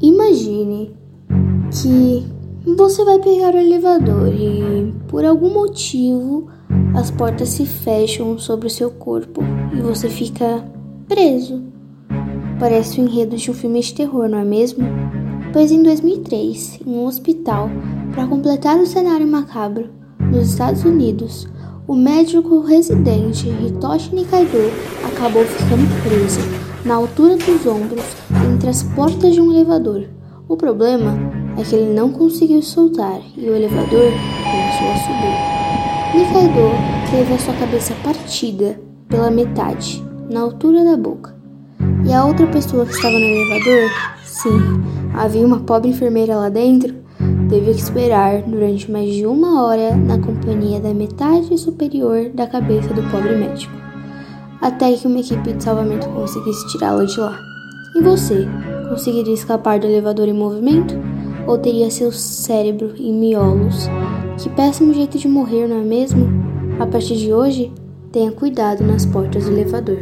Imagine que você vai pegar o elevador e, por algum motivo, as portas se fecham sobre o seu corpo e você fica preso. Parece o enredo de um filme de terror, não é mesmo? Pois em 2003, em um hospital, para completar o cenário macabro, nos Estados Unidos, o médico residente Hitoshi Nikaido acabou ficando preso na altura dos ombros entre as portas de um elevador. O problema é que ele não conseguiu soltar e o elevador começou a subir. Nikaido teve a sua cabeça partida pela metade, na altura da boca. E a outra pessoa que estava no elevador, sim, havia uma pobre enfermeira lá dentro, teve que esperar durante mais de uma hora na companhia da metade superior da cabeça do pobre médico, até que uma equipe de salvamento conseguisse tirá-lo de lá. E você, conseguiria escapar do elevador em movimento? Ou teria seu cérebro em miolos? Que péssimo jeito de morrer, não é mesmo? A partir de hoje, tenha cuidado nas portas do elevador.